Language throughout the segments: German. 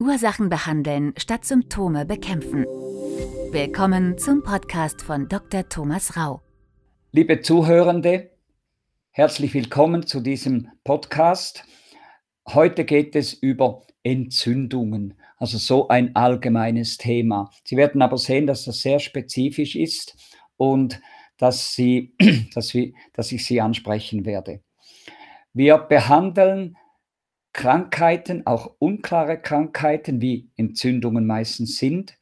Ursachen behandeln statt Symptome bekämpfen. Willkommen zum Podcast von Dr. Thomas Rau. Liebe Zuhörende, herzlich willkommen zu diesem Podcast. Heute geht es über Entzündungen, also so ein allgemeines Thema. Sie werden aber sehen, dass das sehr spezifisch ist und dass, Sie, dass, wir, dass ich Sie ansprechen werde. Wir behandeln Krankheiten, auch unklare Krankheiten, wie Entzündungen meistens sind,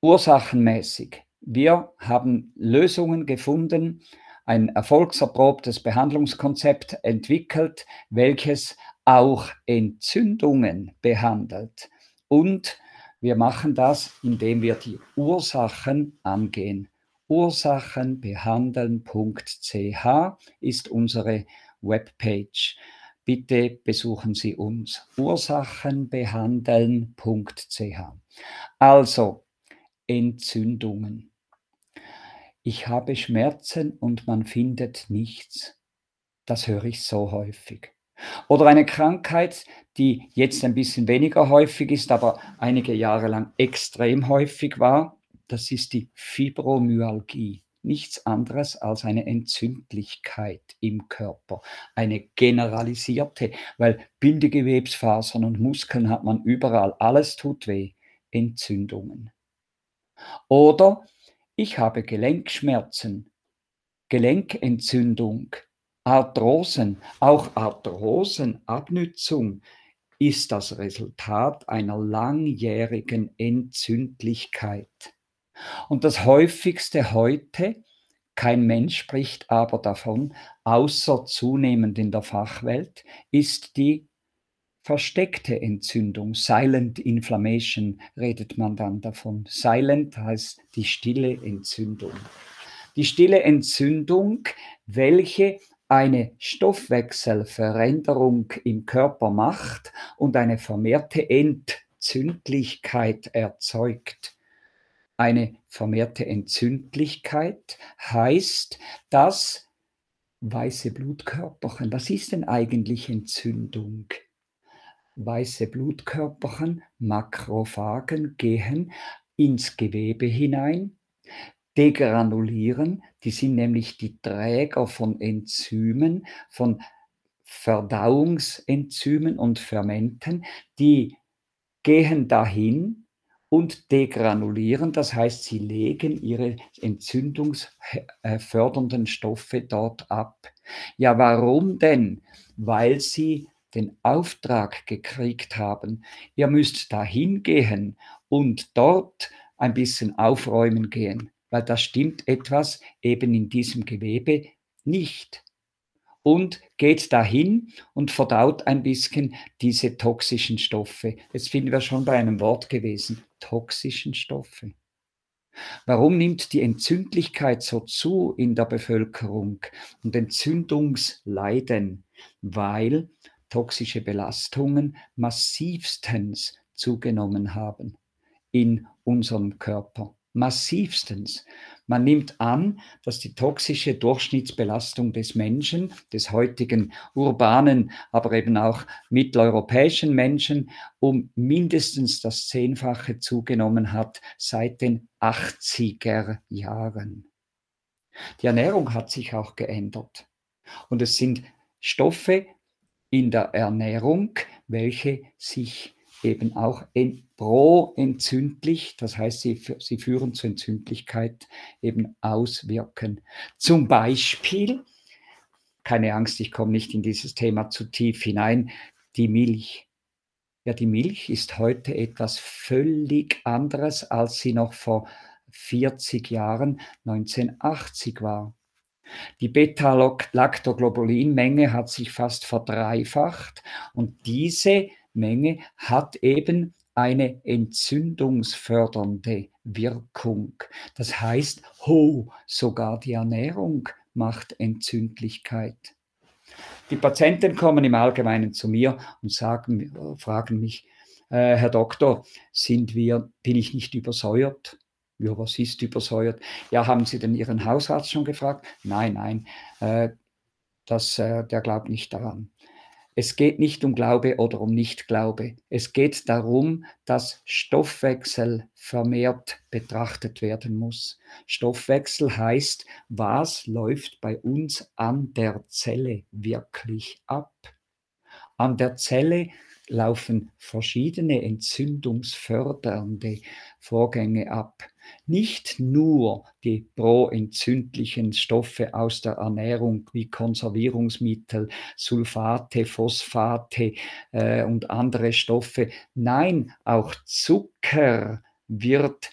ursachenmäßig. Wir haben Lösungen gefunden, ein erfolgserprobtes Behandlungskonzept entwickelt, welches auch Entzündungen behandelt. Und wir machen das, indem wir die Ursachen angehen. Ursachenbehandeln.ch ist unsere Webpage. Bitte besuchen Sie uns ursachenbehandeln.ch. Also Entzündungen. Ich habe Schmerzen und man findet nichts. Das höre ich so häufig. Oder eine Krankheit, die jetzt ein bisschen weniger häufig ist, aber einige Jahre lang extrem häufig war, das ist die Fibromyalgie nichts anderes als eine Entzündlichkeit im Körper, eine generalisierte, weil Bindegewebsfasern und Muskeln hat man überall, alles tut weh, Entzündungen. Oder ich habe Gelenkschmerzen, Gelenkentzündung, Arthrosen, auch Arthrosenabnützung ist das Resultat einer langjährigen Entzündlichkeit. Und das häufigste heute, kein Mensch spricht aber davon, außer zunehmend in der Fachwelt, ist die versteckte Entzündung. Silent Inflammation redet man dann davon. Silent heißt die stille Entzündung. Die stille Entzündung, welche eine Stoffwechselveränderung im Körper macht und eine vermehrte Entzündlichkeit erzeugt. Eine vermehrte Entzündlichkeit heißt, dass weiße Blutkörperchen, was ist denn eigentlich Entzündung? Weiße Blutkörperchen, Makrophagen gehen ins Gewebe hinein, degranulieren, die sind nämlich die Träger von Enzymen, von Verdauungsenzymen und Fermenten, die gehen dahin und degranulieren. Das heißt, sie legen ihre entzündungsfördernden Stoffe dort ab. Ja, warum denn? Weil sie den Auftrag gekriegt haben, ihr müsst dahin gehen und dort ein bisschen aufräumen gehen, weil da stimmt etwas eben in diesem Gewebe nicht und geht dahin und verdaut ein bisschen diese toxischen Stoffe. Jetzt finden wir schon bei einem Wort gewesen, toxischen Stoffe. Warum nimmt die Entzündlichkeit so zu in der Bevölkerung und Entzündungsleiden? Weil toxische Belastungen massivstens zugenommen haben in unserem Körper. Massivstens. Man nimmt an, dass die toxische Durchschnittsbelastung des Menschen, des heutigen urbanen, aber eben auch mitteleuropäischen Menschen, um mindestens das Zehnfache zugenommen hat seit den 80er Jahren. Die Ernährung hat sich auch geändert. Und es sind Stoffe in der Ernährung, welche sich eben auch proentzündlich, das heißt, sie, sie führen zur Entzündlichkeit eben auswirken. Zum Beispiel, keine Angst, ich komme nicht in dieses Thema zu tief hinein, die Milch. Ja, die Milch ist heute etwas völlig anderes, als sie noch vor 40 Jahren 1980 war. Die Beta-Lactoglobulinmenge hat sich fast verdreifacht und diese Menge hat eben eine entzündungsfördernde Wirkung. Das heißt, ho, sogar die Ernährung macht Entzündlichkeit. Die Patienten kommen im Allgemeinen zu mir und sagen, fragen mich, äh, Herr Doktor, sind wir, bin ich nicht übersäuert? Ja, was ist übersäuert? Ja, haben Sie denn Ihren Hausarzt schon gefragt? Nein, nein, äh, das, äh, der glaubt nicht daran. Es geht nicht um Glaube oder um Nichtglaube. Es geht darum, dass Stoffwechsel vermehrt betrachtet werden muss. Stoffwechsel heißt, was läuft bei uns an der Zelle wirklich ab? An der Zelle laufen verschiedene entzündungsfördernde Vorgänge ab. Nicht nur die proentzündlichen Stoffe aus der Ernährung wie Konservierungsmittel, Sulfate, Phosphate äh, und andere Stoffe. Nein, auch Zucker wird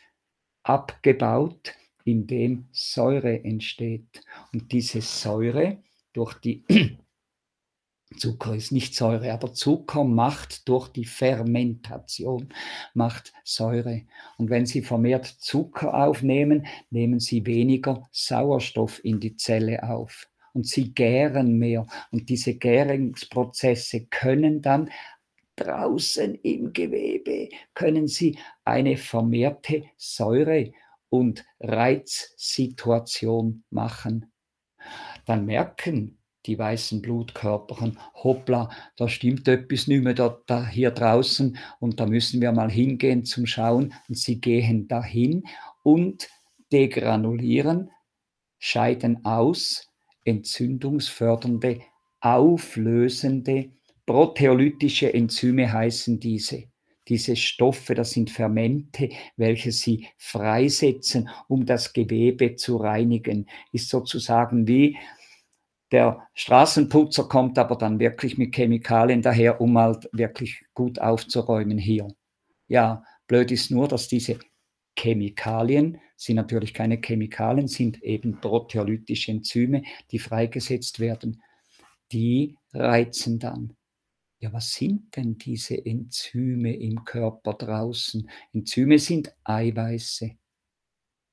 abgebaut, indem Säure entsteht. Und diese Säure durch die Zucker ist nicht Säure, aber Zucker macht durch die Fermentation, macht Säure. Und wenn Sie vermehrt Zucker aufnehmen, nehmen Sie weniger Sauerstoff in die Zelle auf. Und sie gären mehr. Und diese Gärungsprozesse können dann draußen im Gewebe, können sie eine vermehrte Säure- und Reizsituation machen. Dann merken die weißen Blutkörperchen, hoppla, da stimmt etwas nicht mehr da, da hier draußen und da müssen wir mal hingehen zum Schauen. Und sie gehen dahin und degranulieren, scheiden aus, entzündungsfördernde, auflösende, proteolytische Enzyme heißen diese. Diese Stoffe, das sind Fermente, welche sie freisetzen, um das Gewebe zu reinigen. Ist sozusagen wie der Straßenputzer kommt aber dann wirklich mit Chemikalien daher, um halt wirklich gut aufzuräumen hier. Ja, blöd ist nur, dass diese Chemikalien sind natürlich keine Chemikalien, sind eben proteolytische Enzyme, die freigesetzt werden. Die reizen dann. Ja, was sind denn diese Enzyme im Körper draußen? Enzyme sind Eiweiße.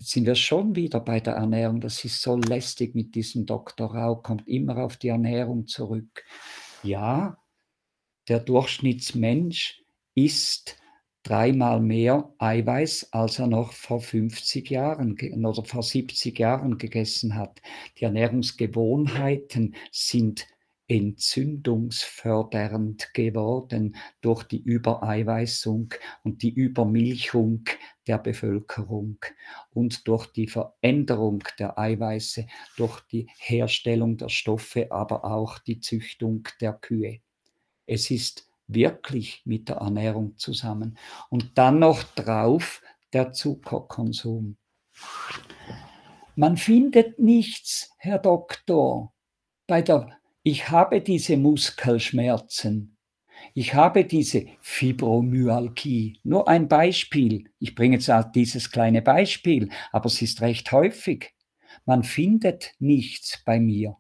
Sind wir schon wieder bei der Ernährung. Das ist so lästig mit diesem Dr. Rau, kommt immer auf die Ernährung zurück. Ja, der Durchschnittsmensch isst dreimal mehr Eiweiß, als er noch vor 50 Jahren oder vor 70 Jahren gegessen hat. Die Ernährungsgewohnheiten sind entzündungsfördernd geworden durch die Übereiweißung und die Übermilchung der Bevölkerung und durch die Veränderung der Eiweiße, durch die Herstellung der Stoffe, aber auch die Züchtung der Kühe. Es ist wirklich mit der Ernährung zusammen. Und dann noch drauf der Zuckerkonsum. Man findet nichts, Herr Doktor, bei der ich habe diese Muskelschmerzen, ich habe diese Fibromyalgie. Nur ein Beispiel. Ich bringe jetzt halt dieses kleine Beispiel, aber es ist recht häufig. Man findet nichts bei mir.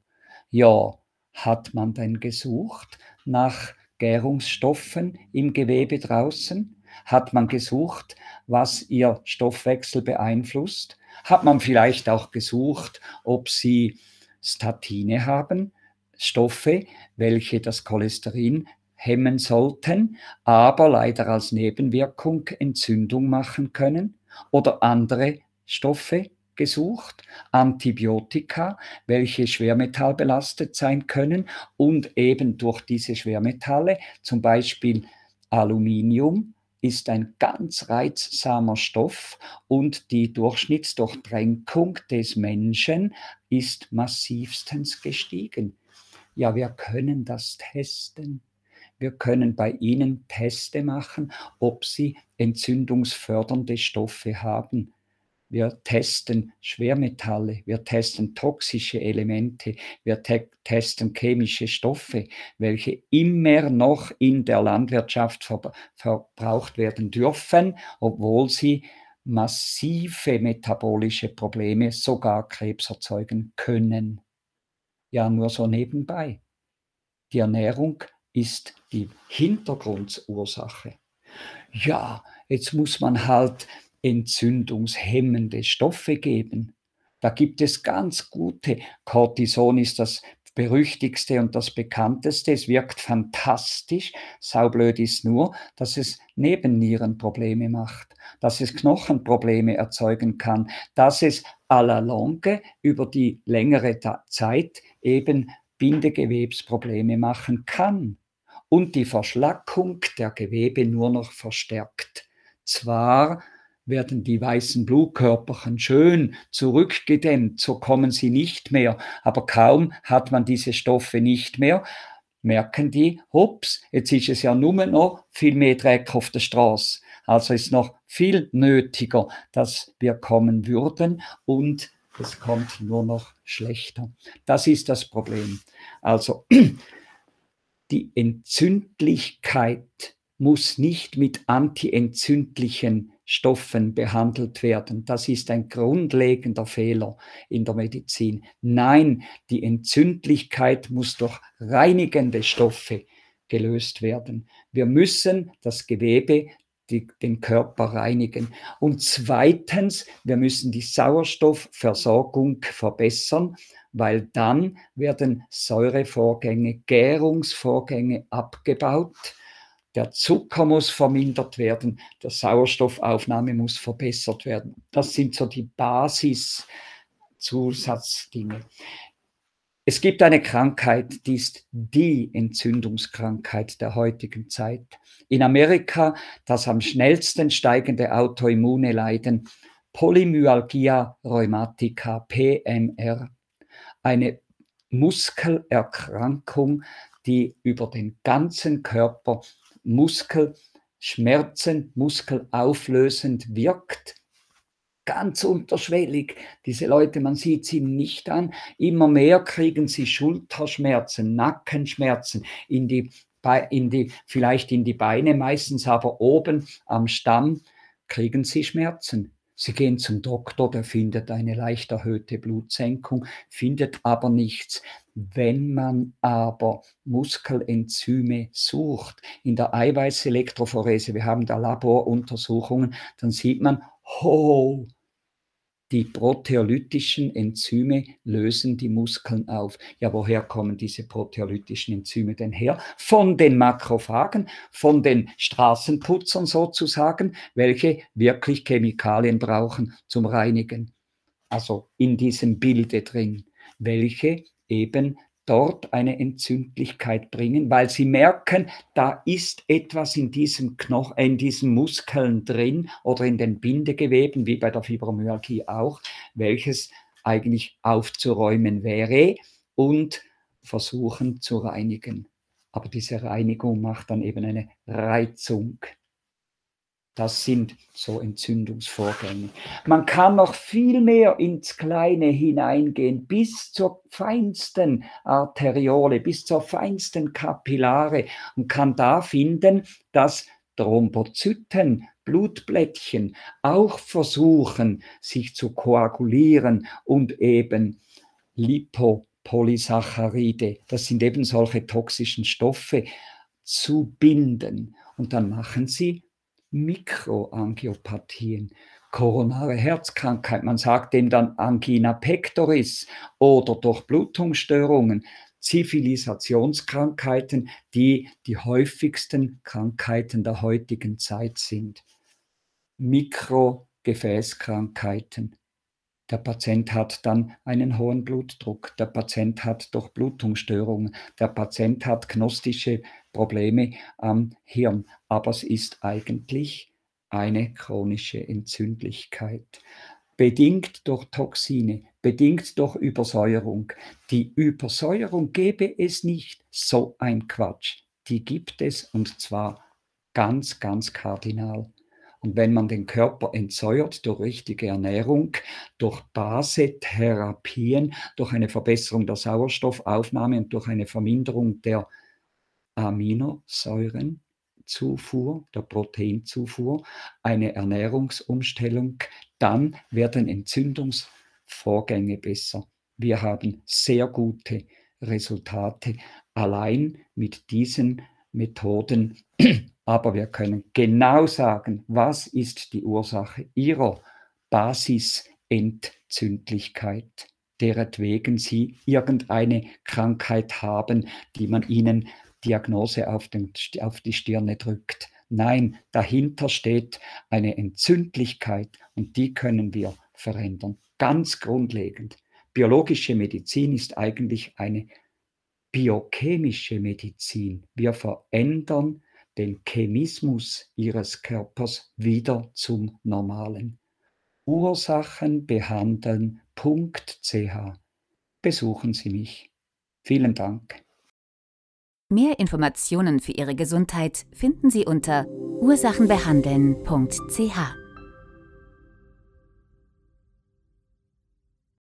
Ja, hat man denn gesucht nach Gärungsstoffen im Gewebe draußen? Hat man gesucht, was ihr Stoffwechsel beeinflusst? Hat man vielleicht auch gesucht, ob sie Statine haben? Stoffe, welche das Cholesterin hemmen sollten, aber leider als Nebenwirkung Entzündung machen können oder andere Stoffe gesucht, Antibiotika, welche schwermetallbelastet sein können und eben durch diese Schwermetalle, zum Beispiel Aluminium, ist ein ganz reizsamer Stoff und die Durchschnittsdurchtränkung des Menschen ist massivstens gestiegen. Ja, wir können das testen. Wir können bei Ihnen Teste machen, ob Sie entzündungsfördernde Stoffe haben. Wir testen Schwermetalle, wir testen toxische Elemente, wir te testen chemische Stoffe, welche immer noch in der Landwirtschaft ver verbraucht werden dürfen, obwohl sie massive metabolische Probleme, sogar Krebs erzeugen können ja nur so nebenbei. Die Ernährung ist die Hintergrundursache. Ja, jetzt muss man halt entzündungshemmende Stoffe geben. Da gibt es ganz gute. Cortison ist das berüchtigste und das bekannteste. Es wirkt fantastisch. Saublöd ist nur, dass es Nebennierenprobleme macht, dass es Knochenprobleme erzeugen kann, dass es à la longue über die längere Zeit eben Bindegewebsprobleme machen kann. und die Verschlackung der Gewebe nur noch verstärkt. Zwar werden die weißen Blutkörperchen schön zurückgedämmt, so kommen sie nicht mehr, aber kaum hat man diese Stoffe nicht mehr, merken die, hups, jetzt ist es ja nur noch viel mehr Dreck auf der Straße. Also ist noch viel nötiger, dass wir kommen würden und es kommt nur noch schlechter. Das ist das Problem. Also die Entzündlichkeit muss nicht mit antientzündlichen Stoffen behandelt werden. Das ist ein grundlegender Fehler in der Medizin. Nein, die Entzündlichkeit muss durch reinigende Stoffe gelöst werden. Wir müssen das Gewebe die, den Körper reinigen. Und zweitens, wir müssen die Sauerstoffversorgung verbessern, weil dann werden Säurevorgänge, Gärungsvorgänge abgebaut. Der Zucker muss vermindert werden, der Sauerstoffaufnahme muss verbessert werden. Das sind so die Basiszusatzdinge. Es gibt eine Krankheit, die ist die Entzündungskrankheit der heutigen Zeit. In Amerika das am schnellsten steigende autoimmune Leiden, Polymyalgia rheumatica, PMR, eine Muskelerkrankung, die über den ganzen Körper Muskelschmerzen, muskelauflösend wirkt ganz unterschwellig. Diese Leute, man sieht sie nicht an. Immer mehr kriegen sie Schulterschmerzen, Nackenschmerzen, in die, in die, vielleicht in die Beine, meistens aber oben am Stamm kriegen sie Schmerzen. Sie gehen zum Doktor, der findet eine leicht erhöhte Blutsenkung, findet aber nichts. Wenn man aber Muskelenzyme sucht in der Eiweißelektrophorese, wir haben da Laboruntersuchungen, dann sieht man, ho, die proteolytischen Enzyme lösen die Muskeln auf. Ja, woher kommen diese proteolytischen Enzyme denn her? Von den Makrophagen, von den Straßenputzern sozusagen, welche wirklich Chemikalien brauchen zum Reinigen. Also in diesem Bilde drin, welche eben dort eine Entzündlichkeit bringen, weil sie merken, da ist etwas in diesem Knochen, in diesen Muskeln drin oder in den Bindegeweben, wie bei der Fibromyalgie auch, welches eigentlich aufzuräumen wäre und versuchen zu reinigen. Aber diese Reinigung macht dann eben eine Reizung das sind so Entzündungsvorgänge. Man kann noch viel mehr ins Kleine hineingehen, bis zur feinsten Arteriole, bis zur feinsten Kapillare und kann da finden, dass Thrombozyten, Blutblättchen auch versuchen, sich zu koagulieren und eben Lipopolysaccharide, das sind eben solche toxischen Stoffe, zu binden. Und dann machen sie Mikroangiopathien, koronare Herzkrankheit, man sagt dem dann Angina pectoris oder Durchblutungsstörungen, Zivilisationskrankheiten, die die häufigsten Krankheiten der heutigen Zeit sind. Mikrogefäßkrankheiten, der Patient hat dann einen hohen Blutdruck, der Patient hat Durchblutungsstörungen, der Patient hat gnostische Probleme am Hirn, aber es ist eigentlich eine chronische Entzündlichkeit, bedingt durch Toxine, bedingt durch Übersäuerung. Die Übersäuerung gäbe es nicht, so ein Quatsch. Die gibt es und zwar ganz, ganz kardinal. Und wenn man den Körper entsäuert durch richtige Ernährung, durch Basetherapien, durch eine Verbesserung der Sauerstoffaufnahme und durch eine Verminderung der Aminosäurenzufuhr, der Proteinzufuhr, eine Ernährungsumstellung, dann werden Entzündungsvorgänge besser. Wir haben sehr gute Resultate allein mit diesen Methoden aber wir können genau sagen, was ist die Ursache ihrer Basisentzündlichkeit, deretwegen sie irgendeine Krankheit haben, die man ihnen Diagnose auf, den, auf die Stirne drückt. Nein, dahinter steht eine Entzündlichkeit und die können wir verändern. Ganz grundlegend. Biologische Medizin ist eigentlich eine biochemische Medizin. Wir verändern den Chemismus ihres Körpers wieder zum Normalen. Ursachenbehandeln.ch Besuchen Sie mich. Vielen Dank. Mehr Informationen für Ihre Gesundheit finden Sie unter ursachenbehandeln.ch.